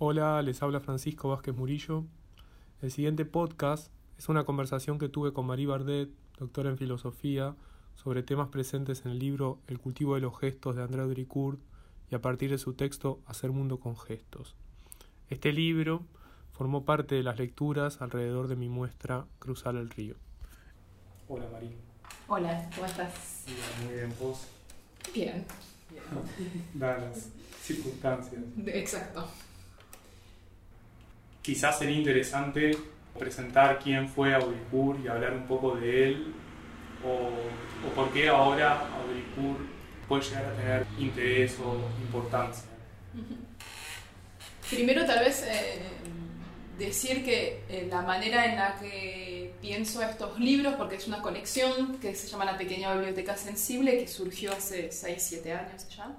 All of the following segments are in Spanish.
Hola, les habla Francisco Vázquez Murillo. El siguiente podcast es una conversación que tuve con Marie Bardet, doctora en filosofía, sobre temas presentes en el libro El cultivo de los gestos de André Dricourt y a partir de su texto Hacer mundo con gestos. Este libro formó parte de las lecturas alrededor de mi muestra Cruzar el río. Hola Marie. Hola, ¿cómo estás? muy bien, ¿vos? Bien. Dadas las circunstancias. Exacto. Quizás sería interesante presentar quién fue Audricourt y hablar un poco de él, o, por qué ahora Audricourt puede llegar a tener interés o importancia. Primero tal vez eh, decir que eh, la manera en la que pienso estos libros, porque es una colección que se llama La Pequeña Biblioteca Sensible, que surgió hace 6-7 años ya,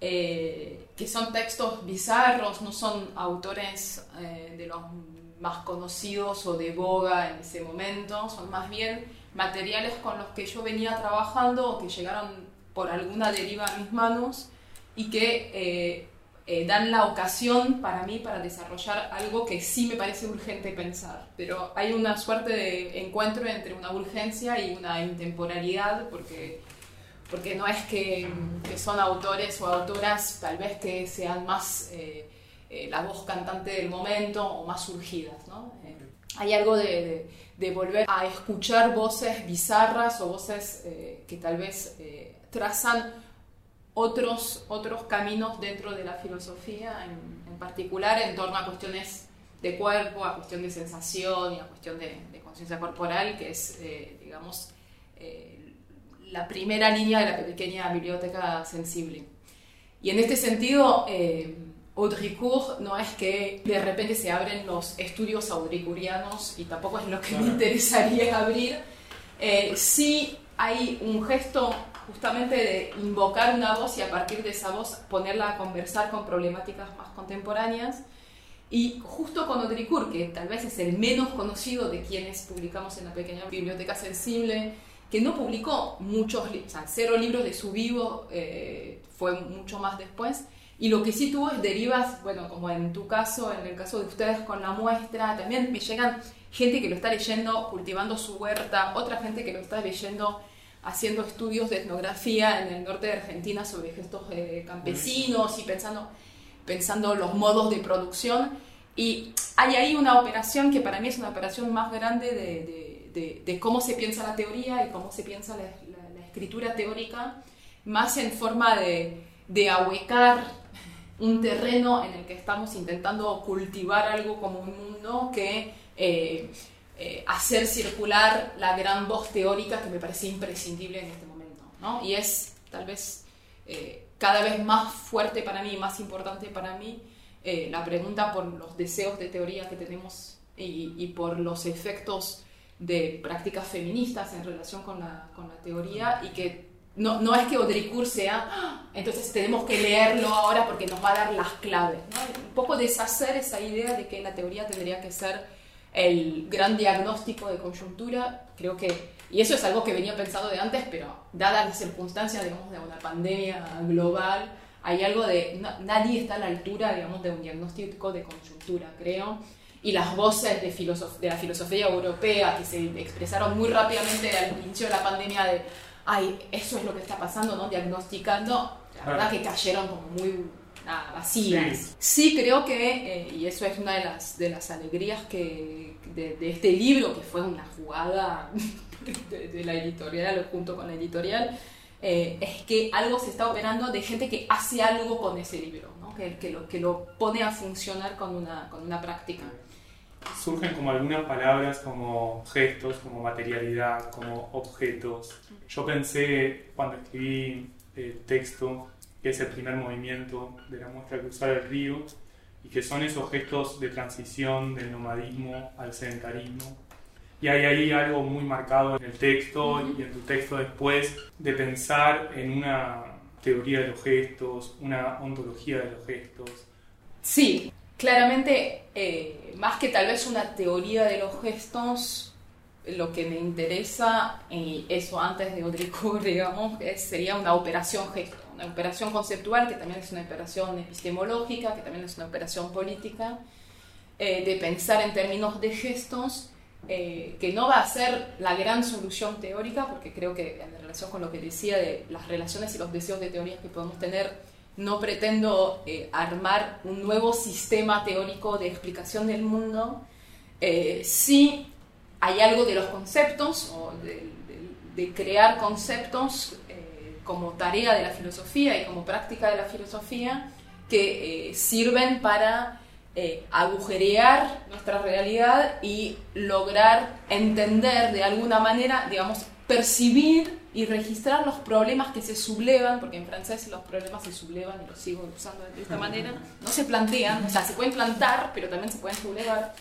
eh, que son textos bizarros, no son autores de los más conocidos o de boga en ese momento, son más bien materiales con los que yo venía trabajando o que llegaron por alguna deriva a mis manos y que eh, eh, dan la ocasión para mí para desarrollar algo que sí me parece urgente pensar. Pero hay una suerte de encuentro entre una urgencia y una intemporalidad porque, porque no es que, son autores o autoras tal vez que sean más... Eh, eh, la voz cantante del momento o más surgidas. ¿no? Eh, hay algo de, volver a escuchar voces bizarras o voces que tal vez trazan otros, otros caminos dentro de la filosofía, en, particular en torno a cuestiones de cuerpo, a cuestión de sensación y a cuestión de conciencia corporal, que es, digamos, la primera línea de la pequeña biblioteca sensible. Y en este sentido, Audricourt no es que de repente se abren los estudios audricurianos y tampoco es lo que me interesaría abrir. Eh, sí hay un gesto justamente de invocar una voz y a partir de esa voz ponerla a conversar con problemáticas más contemporáneas. Y justo con Audricourt, que tal vez es el menos conocido de quienes publicamos en la pequeña biblioteca sensible, que no publicó muchos, o sea, cero libros de su vivo, eh, fue mucho más después, y lo que sí tuvo es derivas, bueno, como en tu caso, en el caso de ustedes con la muestra, también me llegan gente que lo está leyendo cultivando su huerta, otra gente que lo está leyendo haciendo estudios de etnografía en el norte de Argentina sobre gestos eh, campesinos y pensando, pensando los modos de producción. Y hay ahí una operación que para mí es una operación más grande de, de, de, cómo se piensa la teoría y cómo se piensa la, escritura teórica, más en forma de, de ahuecar un terreno en el que estamos intentando cultivar algo como un mundo que eh, eh, hacer circular la gran voz teórica que me parece imprescindible en este momento. ¿no? Y es tal vez eh, cada vez más fuerte para mí, más importante para mí, la pregunta por los deseos de teoría que tenemos y, por los efectos de prácticas feministas en relación con la, con la teoría y que no, no es que Audricourt sea, ¡ah! entonces tenemos que leerlo ahora porque nos va a dar las claves. Un poco deshacer esa idea de que la teoría tendría que ser el gran diagnóstico de coyuntura. Creo que, y eso es algo que venía pensado de antes, pero dadas las circunstancias, digamos, de una pandemia global, hay algo de, nadie está a la altura, digamos, de un diagnóstico de coyuntura, creo. Y las voces de, de la filosofía europea que se expresaron muy rápidamente al inicio de la pandemia de ay, eso es lo que está pasando, ¿no? Diagnosticando, la verdad que cayeron como muy vacías. Sí. creo que, eh, y eso es una de las, de las alegrías que, de, este libro, que fue una jugada de, la editorial junto con la editorial, eh, es que algo se está operando de gente que hace algo con ese libro, ¿no? que, que, lo, que lo pone a funcionar con una, con una práctica surgen como algunas palabras como gestos, como materialidad, como objetos. Yo pensé cuando escribí el texto, que es el primer movimiento de la muestra Cruzar el Río, y que son esos gestos de transición del nomadismo al sedentarismo. Y hay ahí algo muy marcado en el texto y en tu texto después de pensar en una teoría de los gestos, una ontología de los gestos. Sí, claramente, eh, más que tal vez una teoría de los gestos, lo que me interesa, y eso antes de Audricourt, digamos, sería una operación gesto, una operación conceptual que también es una operación epistemológica, que también es una operación política, eh, de pensar en términos de gestos, eh, que no va a ser la gran solución teórica, porque creo que en relación con lo que decía de las relaciones y los deseos de teorías que podemos tener, no pretendo eh, armar un nuevo sistema teórico de explicación del mundo, sí hay algo de los conceptos o de, crear conceptos eh, como tarea de la filosofía y como práctica de la filosofía que eh, sirven para eh, agujerear nuestra realidad y lograr entender de alguna manera, digamos, percibir y registrar los problemas que se sublevan, porque en francés los problemas se sublevan y los sigo usando de esta manera, no se plantean, o sea, se pueden plantar, pero también se pueden sublevar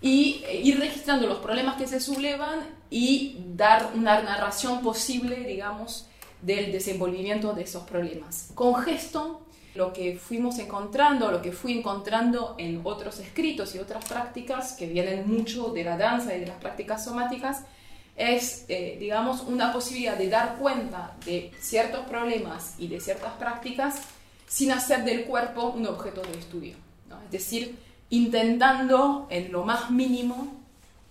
y eh, ir registrando los problemas que se sublevan y dar una narración posible, digamos, del desenvolvimiento de esos problemas. Con gesto, lo que fuimos encontrando, lo que fui encontrando en otros escritos y otras prácticas que vienen mucho de la danza y de las prácticas somáticas, es, eh, digamos, una posibilidad de dar cuenta de ciertos problemas y de ciertas prácticas sin hacer del cuerpo un objeto de estudio. Es decir, intentando en lo más mínimo,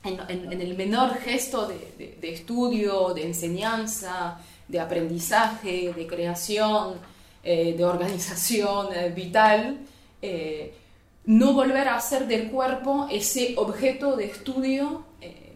en, el menor gesto de, estudio, de enseñanza, de aprendizaje, de creación, eh, de organización eh, vital, no volver a hacer del cuerpo ese objeto de estudio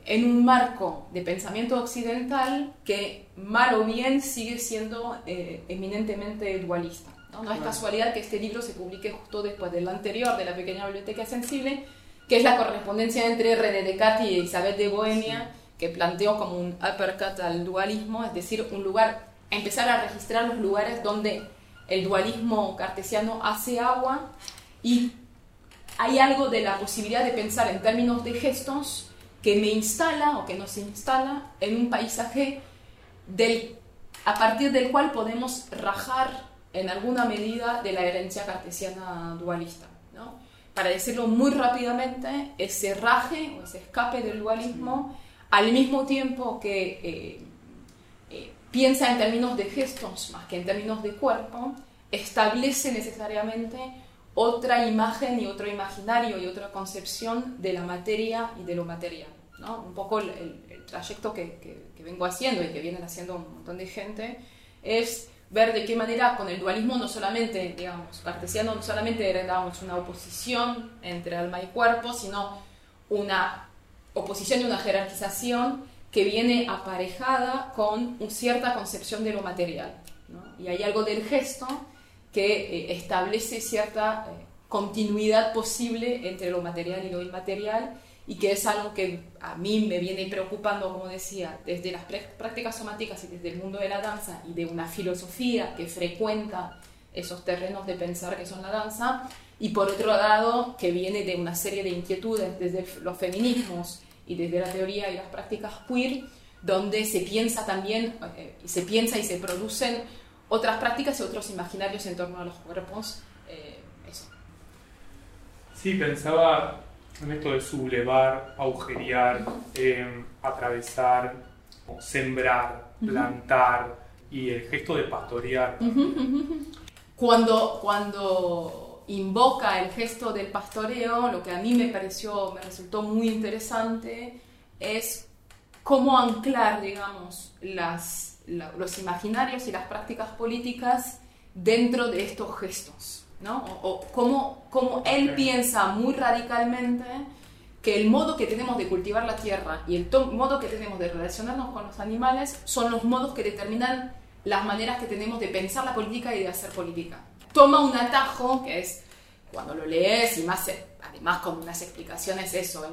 en un marco de pensamiento occidental que mal o bien sigue siendo eminentemente dualista. ¿no? es casualidad que este libro se publique justo después del anterior, de la pequeña biblioteca sensible, que es la correspondencia entre René Descartes y Isabel de Bohemia, que planteó como un uppercut al dualismo, es decir, un lugar, empezar a registrar los lugares donde el dualismo cartesiano hace agua y hay algo de la posibilidad de pensar en términos de gestos que me instala o que no se instala en un paisaje del, a partir del cual podemos rajar en alguna medida de la herencia cartesiana dualista. ¿no? Para decirlo muy rápidamente, ese raje o ese escape del dualismo, al mismo tiempo que eh, eh, piensa en términos de gestos más que en términos de cuerpo, establece necesariamente otra imagen y otro imaginario y otra concepción de la materia y de lo material. ¿no? Un poco el, trayecto que, que, vengo haciendo y que vienen haciendo un montón de gente es ver de qué manera con el dualismo no solamente, digamos, cartesiano no solamente era una oposición entre alma y cuerpo, sino una oposición y una jerarquización que viene aparejada con una cierta concepción de lo material. Y hay algo del gesto que eh, establece cierta eh, continuidad posible entre lo material y lo inmaterial y que es algo que a mí me viene preocupando, como decía, desde las prácticas somáticas y desde el mundo de la danza y de una filosofía que frecuenta esos terrenos de pensar que son la danza, y por otro lado que viene de una serie de inquietudes desde los feminismos y desde la teoría y las prácticas queer, donde se piensa también, eh, se piensa y se producen otras prácticas y otros imaginarios en torno a los cuerpos. Eh, eso. Sí, pensaba en esto de sublevar, agujerear, em, atravesar, sembrar, plantar y el gesto de pastorear. Cuando, cuando invoca el gesto del pastoreo, lo que a mí me pareció, me resultó muy interesante es cómo anclar, digamos, las, los imaginarios y las prácticas políticas dentro de estos gestos. ¿no? O, cómo, él piensa muy radicalmente que el modo que tenemos de cultivar la tierra y el modo que tenemos de relacionarnos con los animales son los modos que determinan las maneras que tenemos de pensar la política y de hacer política. Toma un atajo que es cuando lo lees y más además con unas explicaciones eso,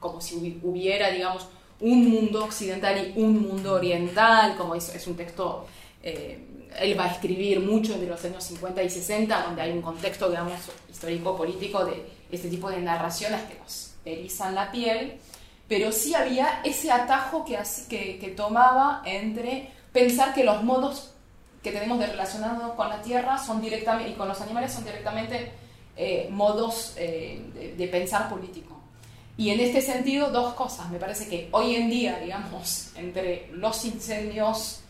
como si hubiera, digamos, un mundo occidental y un mundo oriental, como es, un texto eh, él va a escribir mucho de los años 50 y 60, donde hay un contexto, digamos, histórico-político de este tipo de narraciones que nos erizan la piel, pero sí había ese atajo que, que, tomaba entre pensar que los modos que tenemos de relacionarnos con la tierra son directamente, y con los animales son directamente eh, modos eh, de, pensar político. Y en este sentido, dos cosas. Me parece que hoy en día, digamos, entre los incendios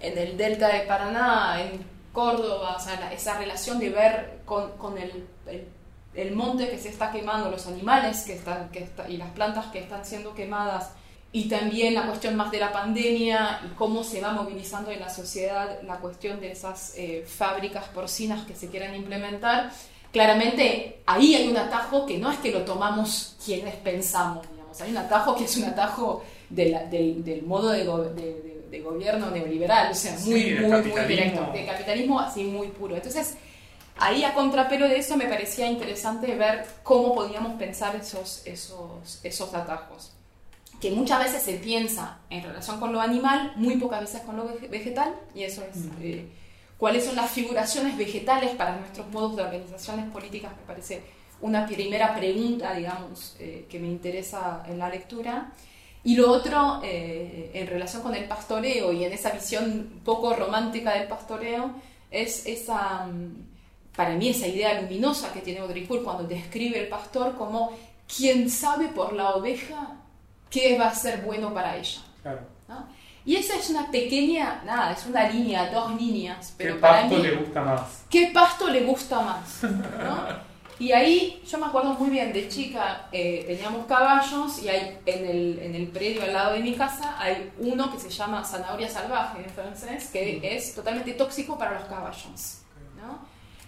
en el delta de Paraná, en Córdoba, o sea, esa relación de ver con, con el, el, monte que se está quemando, los animales que están, que y las plantas que están siendo quemadas, y también la cuestión más de la pandemia y cómo se va movilizando en la sociedad la cuestión de esas eh, fábricas porcinas que se quieren implementar, claramente ahí hay un atajo que no es que lo tomamos quienes pensamos, digamos, hay un atajo que es un atajo del modo de, de, gobierno neoliberal, o sea, muy, muy, muy directo, de capitalismo así muy puro. Entonces, ahí a contrapelo de eso me parecía interesante ver cómo podíamos pensar esos, esos, esos atajos. Que muchas veces se piensa en relación con lo animal, muy pocas veces con lo vegetal, y eso es eh, cuáles son las figuraciones vegetales para nuestros modos de organizaciones políticas, me parece una primera pregunta, digamos, eh, que me interesa en la lectura. Y lo otro, eh, en relación con el pastoreo y en esa visión poco romántica del pastoreo, es esa, mm, para mí, esa idea luminosa que tiene Audricourt cuando describe el pastor como quien sabe por la oveja qué va a ser bueno para ella. Y esa es una pequeña, nada, es una línea, dos líneas. Pero ¿Qué para pasto le gusta más? ¿Qué pasto le gusta más? Y ahí yo me acuerdo muy bien, de chica eh, teníamos caballos y hay en el, en el predio al lado de mi casa hay uno que se llama zanahoria salvaje en francés, que es totalmente tóxico para los caballos.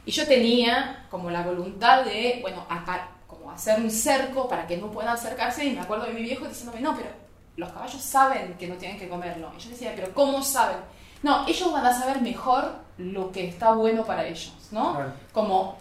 Y yo tenía como la voluntad de, bueno, acá, hacer un cerco para que no puedan acercarse y me acuerdo de mi viejo diciéndome, no, pero los caballos saben que no tienen que comerlo. Y yo decía, pero ¿cómo saben? No, ellos van a saber mejor lo que está bueno para ellos, ¿no? Como,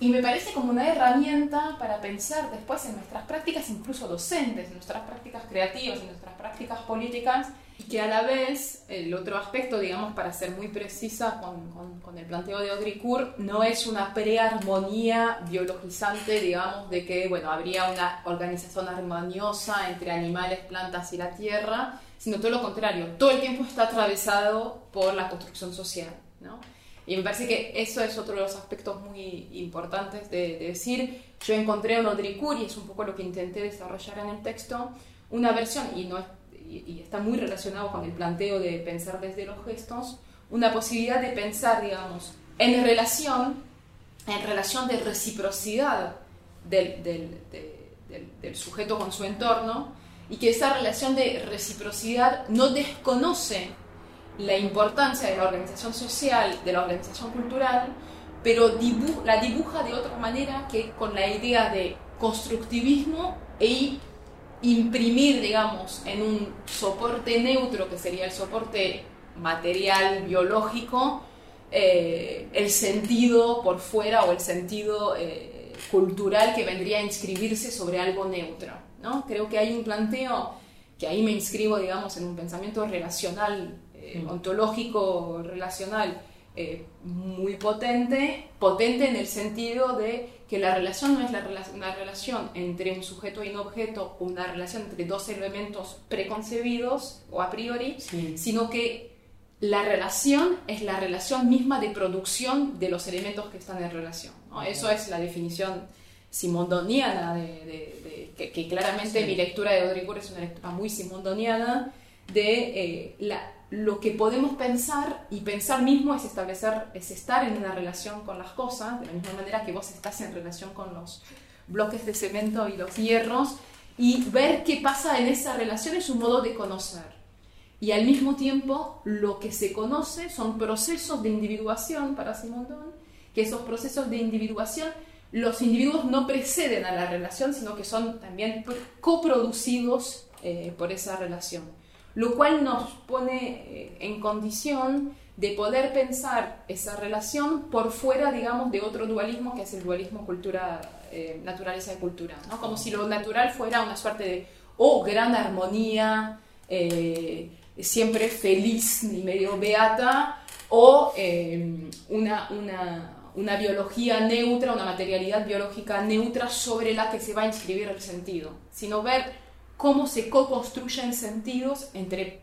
y me parece como una herramienta para pensar después en nuestras prácticas, incluso docentes, en nuestras prácticas creativas, en nuestras prácticas políticas, y que a la vez el otro aspecto, digamos, para ser muy precisa con, con, el planteo de Audricourt, no es una prearmonía biologizante, digamos, de que, bueno, habría una organización armoniosa entre animales, plantas y la tierra, sino todo lo contrario, todo el tiempo está atravesado por la construcción social, ¿no? Y me parece que eso es otro de los aspectos muy importantes de, de decir. Yo encontré en Audricourt, y es un poco lo que intenté desarrollar en el texto, una versión, y no es y, está muy relacionado con el planteo de pensar desde los gestos, una posibilidad de pensar, digamos, en relación, en relación de reciprocidad del, del, del, sujeto con su entorno, y que esa relación de reciprocidad no desconoce la importancia de la organización social, de la organización cultural, pero la dibuja de otra manera que con la idea de constructivismo e imprimir, digamos, en un soporte neutro, que sería el soporte material, biológico, eh, el sentido por fuera o el sentido eh, cultural que vendría a inscribirse sobre algo neutro. ¿no? Creo que hay un planteo que ahí me inscribo, digamos, en un pensamiento relacional, eh, ontológico, relacional, muy potente, potente en el sentido de que la relación no es la una relación entre un sujeto y un objeto una relación entre dos elementos preconcebidos o a priori, sino que la relación es la relación misma de producción de los elementos que están en relación. Eso es la definición simondoniana, de, que, claramente mi lectura de Audrey es una lectura muy simondoniana de eh, la lo que podemos pensar, y pensar mismo es establecer, es estar en una relación con las cosas, de la misma manera que vos estás en relación con los bloques de cemento y los hierros, y ver qué pasa en esa relación es un modo de conocer. Y al mismo tiempo, lo que se conoce son procesos de individuación para Simondon, que esos procesos de individuación, los individuos no preceden a la relación, sino que son también coproducidos eh, por esa relación lo cual nos pone eh, en condición de poder pensar esa relación por fuera, digamos, de otro dualismo que es el dualismo cultura, eh, naturaleza y cultura, ¿no? Como si lo natural fuera una suerte de, oh, gran armonía, eh, siempre feliz y medio beata, o una, una, una biología neutra, una materialidad biológica neutra sobre la que se va a inscribir el sentido, sino ver cómo se co-construyen sentidos entre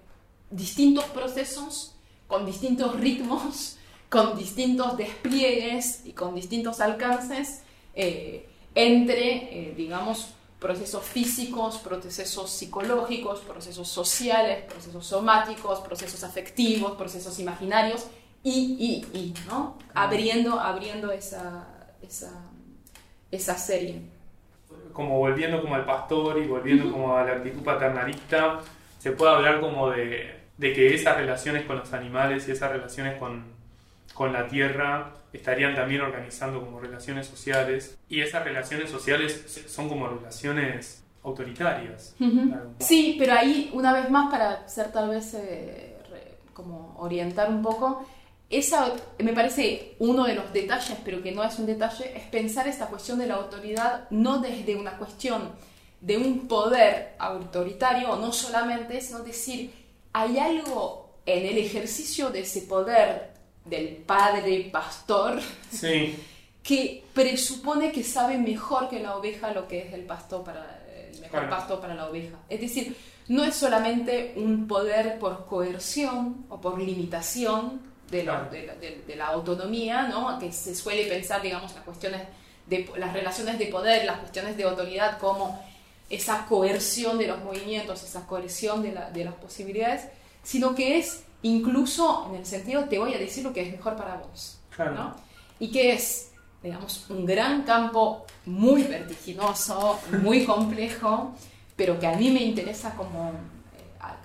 distintos procesos, con distintos ritmos, con distintos despliegues y con distintos alcances, eh, entre, eh, digamos, procesos físicos, procesos psicológicos, procesos sociales, procesos somáticos, procesos afectivos, procesos imaginarios y, y, y ¿no? Abriendo, abriendo esa, esa, esa serie. Como volviendo como al pastor y volviendo como a la actitud paternalista, se puede hablar como de, de que esas relaciones con los animales y esas relaciones con, con la tierra estarían también organizando como relaciones sociales. Y esas relaciones sociales son como relaciones autoritarias. Sí, pero ahí una vez más para ser tal vez eh, como orientar un poco, esa me parece uno de los detalles, pero que no es un detalle, es pensar esta cuestión de la autoridad no desde una cuestión de un poder autoritario, no solamente, sino decir, hay algo en el ejercicio de ese poder del padre pastor que presupone que sabe mejor que la oveja lo que es el pasto para el mejor pasto para la oveja. Es decir, no es solamente un poder por coerción o por limitación de, de, la autonomía, ¿no? que se suele pensar, digamos, las cuestiones de las relaciones de poder, las cuestiones de autoridad como esa coerción de los movimientos, esa coerción de, de las posibilidades, sino que es incluso en el sentido, te voy a decir lo que es mejor para vos. ¿no? Y que es, digamos, un gran campo muy vertiginoso, muy complejo, pero que a mí me interesa como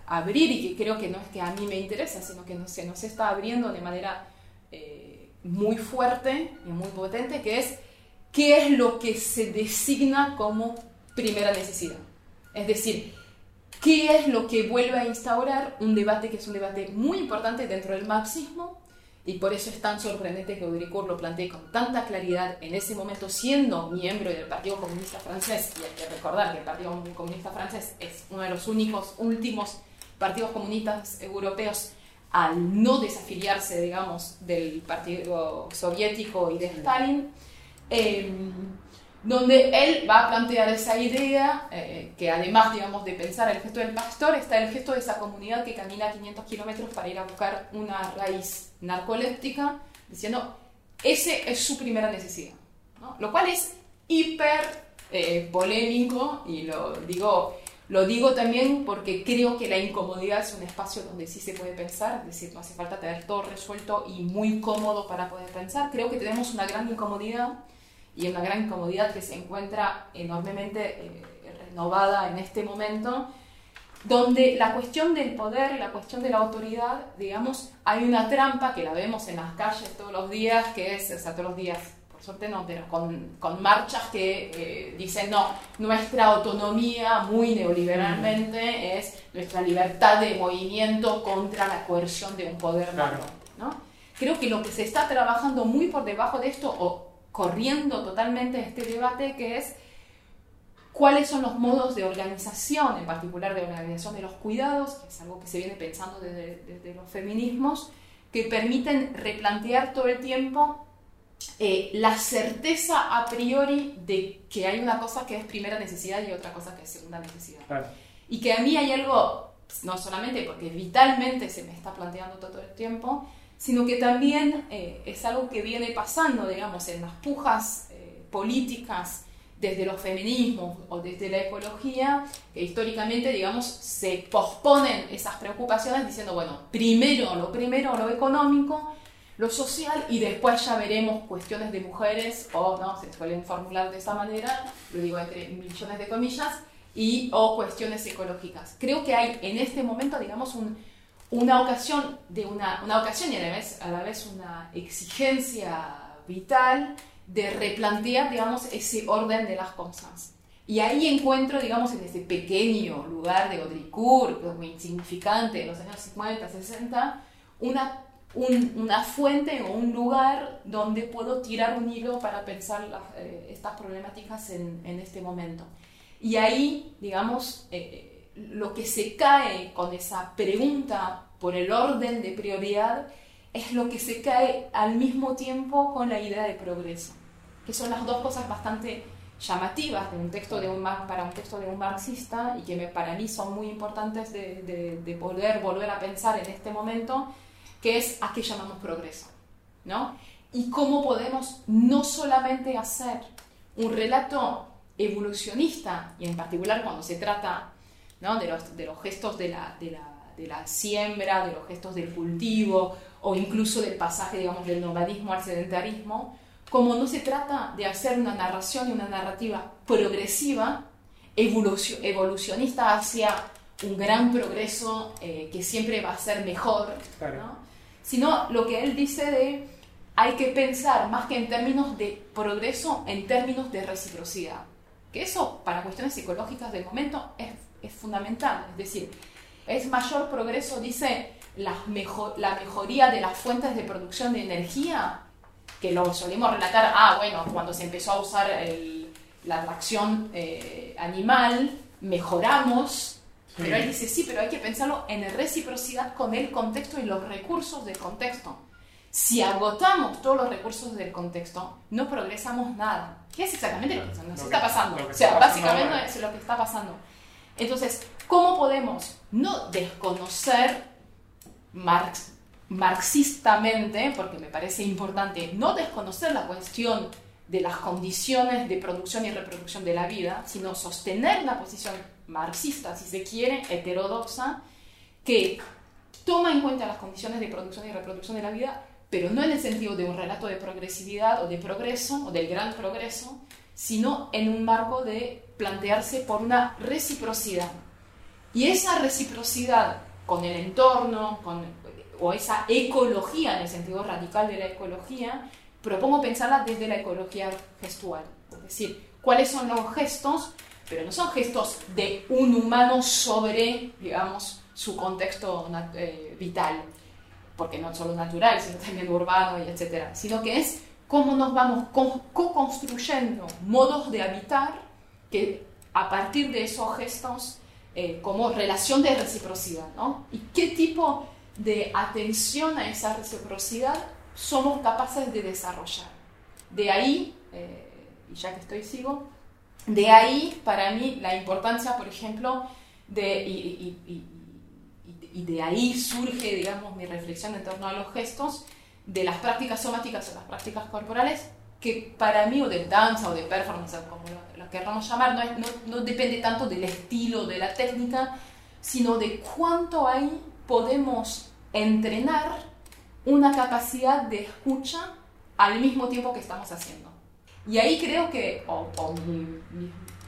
abrir y que creo que no es que a mí me interesa, sino que no, se nos está abriendo de manera eh, muy fuerte y muy potente, que es qué es lo que se designa como primera necesidad. Es decir, ¿Qué es lo que vuelve a instaurar un debate que es un debate muy importante dentro del marxismo? Y por eso es tan sorprendente que Audricourt lo plantee con tanta claridad en ese momento, siendo miembro del Partido Comunista Francés. Y hay que recordar que el Partido Comunista Francés es uno de los únicos, últimos partidos comunistas europeos al no desafiliarse, digamos, del Partido Soviético y de Stalin. Eh, donde él va a plantear esa idea, eh, que además, digamos, de pensar el gesto del pastor, está el gesto de esa comunidad que camina 500 kilómetros para ir a buscar una raíz narcoléptica, diciendo, ese es su primera necesidad. Lo cual es hiper eh, polémico y lo digo, lo digo también porque creo que la incomodidad es un espacio donde sí se puede pensar, es decir, no hace falta tener todo resuelto y muy cómodo para poder pensar. Creo que tenemos una gran incomodidad y una gran incomodidad que se encuentra enormemente eh, renovada en este momento, donde la cuestión del poder, la cuestión de la autoridad, digamos, hay una trampa que la vemos en las calles todos los días, que es, o sea, todos los días, por suerte no, pero con, con marchas que eh, dicen, no, nuestra autonomía muy neoliberalmente es nuestra libertad de movimiento contra la coerción de un poder claro. ¿no? Creo que lo que se está trabajando muy por debajo de esto, o corriendo totalmente este debate que es cuáles son los modos de organización, en particular de organización de los cuidados, que es algo que se viene pensando desde, los feminismos, que permiten replantear todo el tiempo eh, la certeza a priori de que hay una cosa que es primera necesidad y otra cosa que es segunda necesidad. Y que a mí hay algo, no solamente porque vitalmente se me está planteando todo el tiempo, sino que también eh, es algo que viene pasando, digamos, en las pujas eh, políticas desde los feminismos o desde la ecología, que históricamente, digamos, se posponen esas preocupaciones diciendo, bueno, primero lo primero, lo económico, lo social y después ya veremos cuestiones de mujeres, o no, se suelen formular de esa manera, lo digo entre millones de comillas, y o cuestiones ecológicas. Creo que hay en este momento, digamos, un, una ocasión, de una, una ocasión y a la, vez, a la vez una exigencia vital de replantear, digamos, ese orden de las cosas. Y ahí encuentro, digamos, en ese pequeño lugar de Audricourt, muy insignificante, de los años 50, 60, una, una fuente o un lugar donde puedo tirar un hilo para pensar eh, estas problemáticas en, en, este momento. Y ahí, digamos, eh, lo que se cae con esa pregunta por el orden de prioridad es lo que se cae al mismo tiempo con la idea de progreso, que son las dos cosas bastante llamativas de un texto de un, para un texto de un marxista y que me, para mí son muy importantes de, de, poder volver a pensar en este momento, que es a qué llamamos progreso, ¿no? Y cómo podemos no solamente hacer un relato evolucionista, y en particular cuando se trata ¿no? de, los, de, los, gestos de la, de, la, de la, siembra, de los gestos del cultivo, o incluso del pasaje, digamos, del nomadismo al sedentarismo, como no se trata de hacer una narración y una narrativa progresiva, evolucionista hacia un gran progreso eh, que siempre va a ser mejor, sino lo que él dice de hay que pensar más que en términos de progreso, en términos de reciprocidad. Que eso para cuestiones psicológicas del momento es, es fundamental. Es decir, es mayor progreso, dice, la, mejor, la mejoría de las fuentes de producción de energía, que lo solemos relatar, ah, bueno, cuando se empezó a usar la tracción eh, animal, mejoramos, pero él dice, sí, pero hay que pensarlo en reciprocidad con el contexto y los recursos del contexto. Si agotamos todos los recursos del contexto, no progresamos nada. ¿Qué es exactamente lo que, está pasando? O sea, básicamente es lo que está pasando. Entonces, ¿cómo podemos no desconocer Marx, marxistamente, porque me parece importante no desconocer la cuestión de las condiciones de producción y reproducción de la vida, sino sostener una posición marxista, si se quiere, heterodoxa, que toma en cuenta las condiciones de producción y reproducción de la vida, pero no en el sentido de un relato de progresividad o de progreso o del gran progreso, sino en un marco de plantearse por una reciprocidad. Y esa reciprocidad con el entorno, con, o esa ecología en el sentido radical de la ecología, propongo pensarla desde la ecología gestual. Es decir, cuáles son los gestos, pero no son gestos de un humano sobre, digamos, su contexto eh, vital, porque no solo natural, sino también urbano y etcétera, sino que es cómo nos vamos co-construyendo modos de habitar que a partir de esos gestos eh, como relación de reciprocidad, ¿no? Y qué tipo de atención a esa reciprocidad somos capaces de desarrollar. De ahí, eh, y ya que estoy sigo, de ahí para mí la importancia, por ejemplo, de, y, y de ahí surge, digamos, mi reflexión en torno a los gestos, de las prácticas somáticas o las prácticas corporales, que para mí, o de danza o de performance, como lo, queramos llamar, no, no, no, depende tanto del estilo, de la técnica, sino de cuánto ahí podemos entrenar una capacidad de escucha al mismo tiempo que estamos haciendo. Y ahí creo que, o,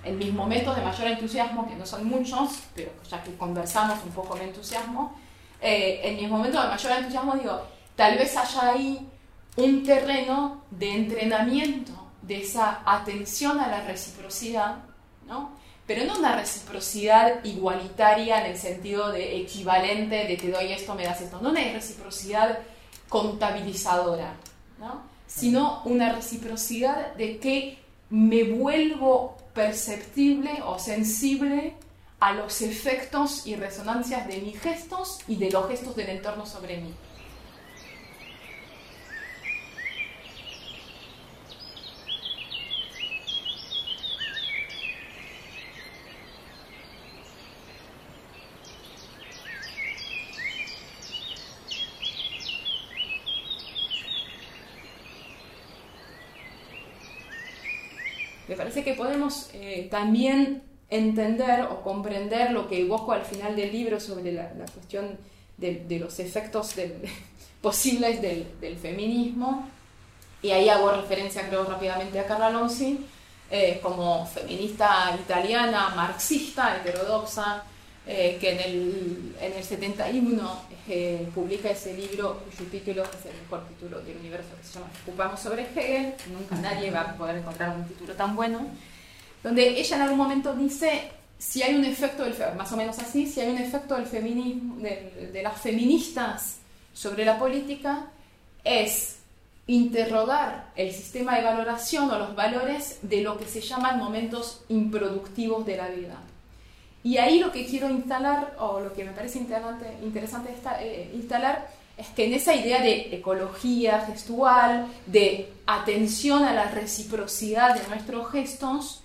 en mis momentos de mayor entusiasmo, que no son muchos, pero ya que conversamos un poco de entusiasmo, eh, en mis momentos de mayor entusiasmo digo, tal vez haya ahí un terreno de entrenamiento de esa atención a la reciprocidad, ¿no? pero no una reciprocidad igualitaria en el sentido de equivalente, de te doy esto, me das esto, no una reciprocidad contabilizadora, ¿no? sino una reciprocidad de que me vuelvo perceptible o sensible a los efectos y resonancias de mis gestos y de los gestos del entorno sobre mí. Me parece que podemos eh, también entender o comprender lo que evoco al final del libro sobre la, cuestión de, los efectos posibles del, feminismo. Y ahí hago referencia, creo, rápidamente a Carla Lonzi, eh, como feminista italiana, marxista, heterodoxa, eh, que en el, en el 71 eh, publica ese libro cuyo título es el mejor título del universo que se llama Ocupamos sobre Hegel, nunca nadie va a poder encontrar un título tan bueno, donde ella en algún momento dice si hay un efecto del más o menos así, si hay un efecto del feminismo, de, de las feministas sobre la política, es interrogar el sistema de valoración o los valores de lo que se llaman momentos improductivos de la vida. Y ahí lo que quiero instalar, o lo que me parece interesante, interesante eh, instalar, es que en esa idea de ecología gestual, de atención a la reciprocidad de nuestros gestos,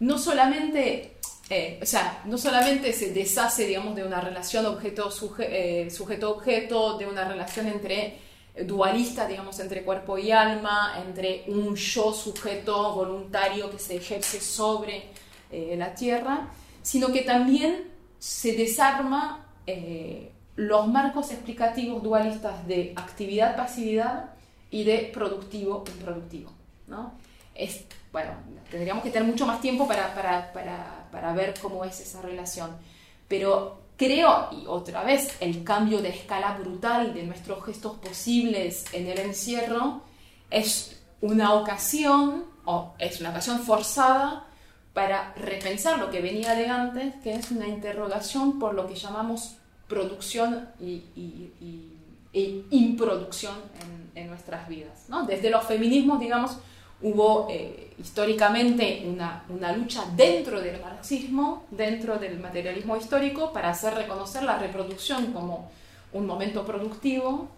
no solamente, eh, o sea, no solamente se deshace, digamos, de una relación objeto-sujeto, eh, objeto de una relación entre dualista, digamos, entre cuerpo y alma, entre un yo sujeto voluntario que se ejerce sobre eh, la tierra, sino que también se desarma eh, los marcos explicativos dualistas de actividad-pasividad y de productivo-improductivo. ¿no? Es, bueno, tendríamos que tener mucho más tiempo para, para, para, para ver cómo es esa relación, pero creo, y otra vez, el cambio de escala brutal de nuestros gestos posibles en el encierro es una ocasión, o es una ocasión forzada, para repensar lo que venía de antes, que es una interrogación por lo que llamamos producción y, y, e improducción en, en, nuestras vidas. ¿no? Desde los feminismos, digamos, hubo eh, históricamente una, una, lucha dentro del marxismo, dentro del materialismo histórico, para hacer reconocer la reproducción como un momento productivo.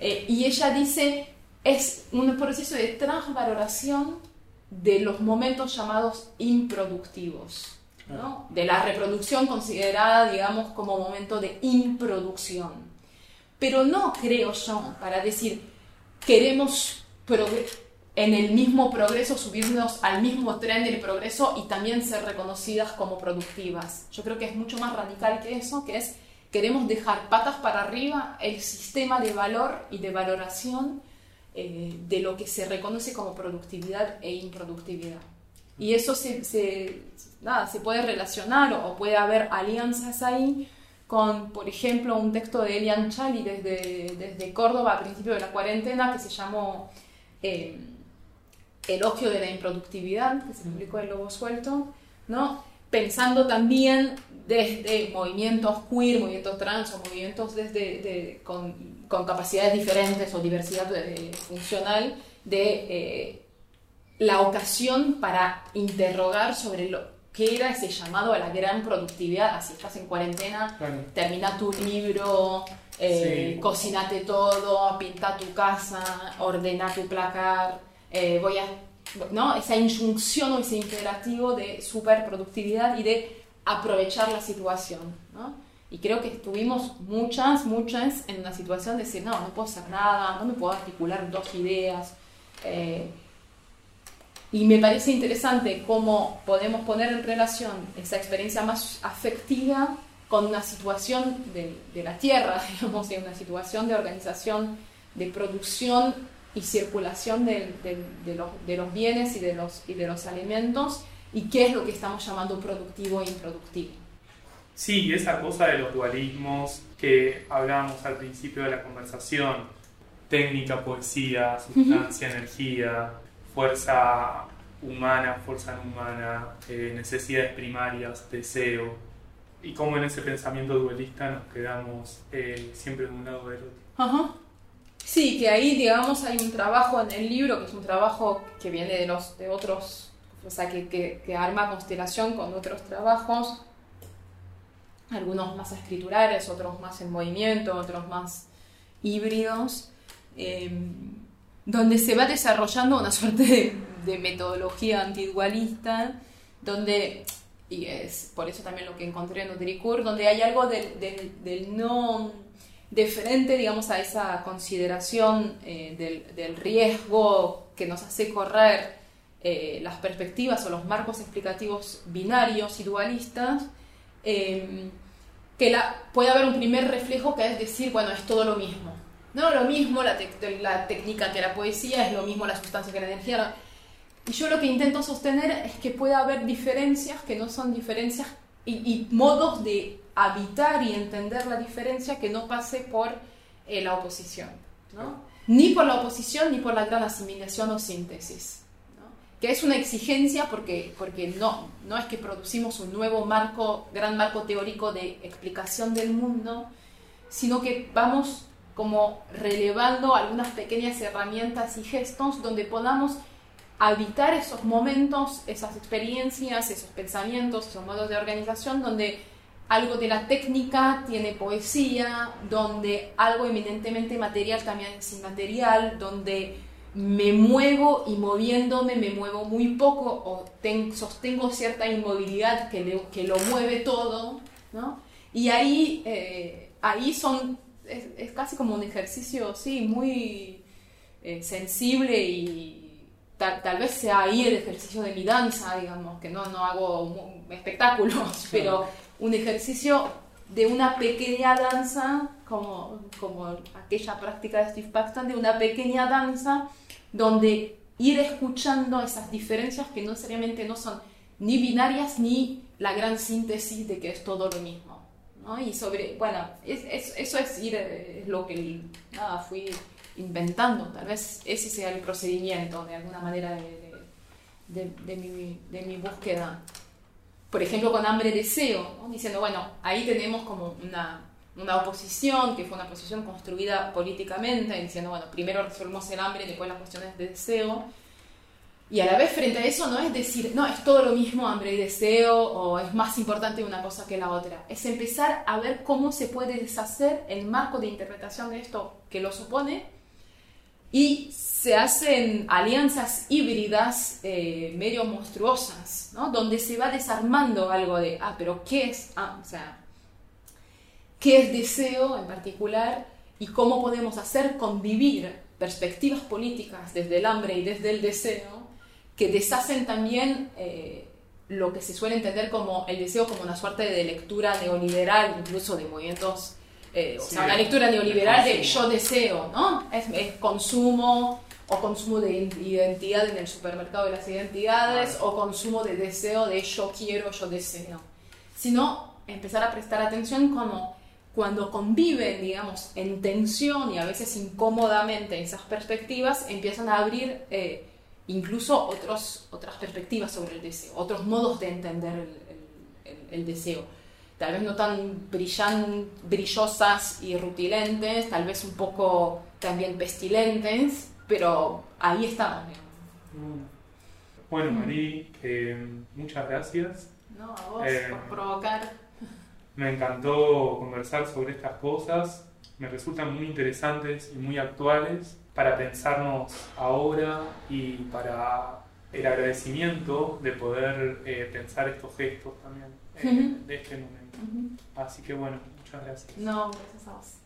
Eh, y ella dice, es un proceso de transvaloración de los momentos llamados improductivos, ¿no? de la reproducción considerada, digamos, como momento de improducción. Pero no creo yo, para decir, queremos en el mismo progreso, subirnos al mismo tren del progreso y también ser reconocidas como productivas. Yo creo que es mucho más radical que eso, que es queremos dejar patas para arriba el sistema de valor y de valoración eh, de lo que se reconoce como productividad e improductividad. Y eso se, se, nada, se puede relacionar o, puede haber alianzas ahí con, por ejemplo, un texto de Elian Chali desde, desde Córdoba a principio de la cuarentena que se llamó... Eh, elogio de la improductividad, que se publicó en Lobo Suelto, ¿no? pensando también desde movimientos queer, movimientos trans o movimientos desde, con, con, capacidades diferentes o diversidad funcional de eh, la ocasión para interrogar sobre lo que era ese llamado a la gran productividad, así estás en cuarentena, termina tu libro, eh, cocinate todo, pinta tu casa, ordena tu placar, eh, voy a, ¿no? Esa injunción o ese imperativo de superproductividad y de aprovechar la situación, ¿no? Y creo que estuvimos muchas, muchas en una situación de decir, no, no puedo hacer nada, no me puedo articular dos ideas. Eh, y me parece interesante cómo podemos poner en relación esa experiencia más afectiva con una situación de, de la tierra, digamos, y una situación de organización, de producción y circulación de, de, los, de, los, bienes y de los, y de los alimentos y qué es lo que estamos llamando productivo e improductivo. Sí, esa cosa de los dualismos que hablábamos al principio de la conversación, técnica, poesía, sustancia, energía, fuerza humana, fuerza no humana, eh, necesidades primarias, deseo, y cómo en ese pensamiento dualista nos quedamos eh, siempre en un lado del otro. Sí, que ahí, digamos, hay un trabajo en el libro, que es un trabajo que viene de, los, de otros, o sea, que, que, arma constelación con otros trabajos, algunos más escriturales, otros más en movimiento, otros más híbridos, em, donde se va desarrollando una suerte de, metodología antidualista, donde, y es por eso también lo que encontré en Nutricur, donde hay algo del, del, del no diferente, digamos, a esa consideración eh, del, del, riesgo que nos hace correr eh, las perspectivas o los marcos explicativos binarios y dualistas, em, que la, puede haber un primer reflejo que es decir, bueno, es todo lo mismo. No, lo mismo, la, técnica que la poesía, es lo mismo la sustancia que la energía. Y yo lo que intento sostener es que puede haber diferencias que no son diferencias y, modos de habitar y entender la diferencia que no pase por eh, la oposición, ¿no? ni por la oposición ni por la gran asimilación o síntesis. Que es una exigencia porque, porque no, no es que producimos un nuevo marco, gran marco teórico de explicación del mundo, sino que vamos como relevando algunas pequeñas herramientas y gestos donde podamos habitar esos momentos, esas experiencias, esos pensamientos, esos modos de organización donde algo de la técnica tiene poesía, donde algo eminentemente material también es inmaterial, donde me muevo y moviéndome me muevo muy poco o sostengo cierta inmovilidad que, que, lo mueve todo, ¿no? Y ahí, eh, ahí son es, es casi como un ejercicio, sí, muy eh, sensible y tal, tal, vez sea ahí el ejercicio de mi danza, digamos, que no, no hago espectáculos, pero un ejercicio de una pequeña danza, como, como aquella práctica de Steve Paxton, de una pequeña danza donde ir escuchando esas diferencias que no seriamente no son ni binarias ni la gran síntesis de que es todo lo mismo. ¿no? Y sobre, bueno, es, eso es ir, es lo que nada, fui inventando, tal vez ese sea el procedimiento de alguna manera de, de, de, mi, de mi, búsqueda. Por ejemplo, con hambre deseo, ¿no? diciendo, bueno, ahí tenemos como una, una oposición, que fue una oposición construida políticamente, diciendo, bueno, primero resolvemos el hambre y después las cuestiones de deseo. Y a la vez frente a eso no es decir, no, es todo lo mismo hambre y deseo o es más importante una cosa que la otra. Es empezar a ver cómo se puede deshacer el marco de interpretación de esto que lo supone y se hacen alianzas híbridas eh, medio monstruosas, ¿no? donde se va desarmando algo de, ah, pero ¿qué es? Ah, o sea, ¿qué es deseo en particular? Y cómo podemos hacer convivir perspectivas políticas desde el hambre y desde el deseo que deshacen también eh, lo que se suele entender como el deseo como una suerte de lectura neoliberal, incluso de movimientos, eh, o sea, una lectura neoliberal de yo deseo, ¿no? Es, consumo o consumo de identidad en el supermercado de las identidades o consumo de deseo de yo quiero, yo deseo. Sino empezar a prestar atención como cuando conviven, digamos, en tensión y a veces incómodamente esas perspectivas, empiezan a abrir... Eh, incluso otros, otras perspectivas sobre el deseo, otros modos de entender el, el, deseo. Tal vez no tan brillan, brillosas y rutilentes, tal vez un poco también pestilentes, pero ahí estamos. Bueno, Marí, muchas gracias. No, a vos eh, por provocar. Me encantó conversar sobre estas cosas, me resultan muy interesantes y muy actuales para pensarnos ahora y para el agradecimiento de poder eh, pensar estos gestos también eh, de este momento. Así que bueno, muchas gracias. No, gracias a vos.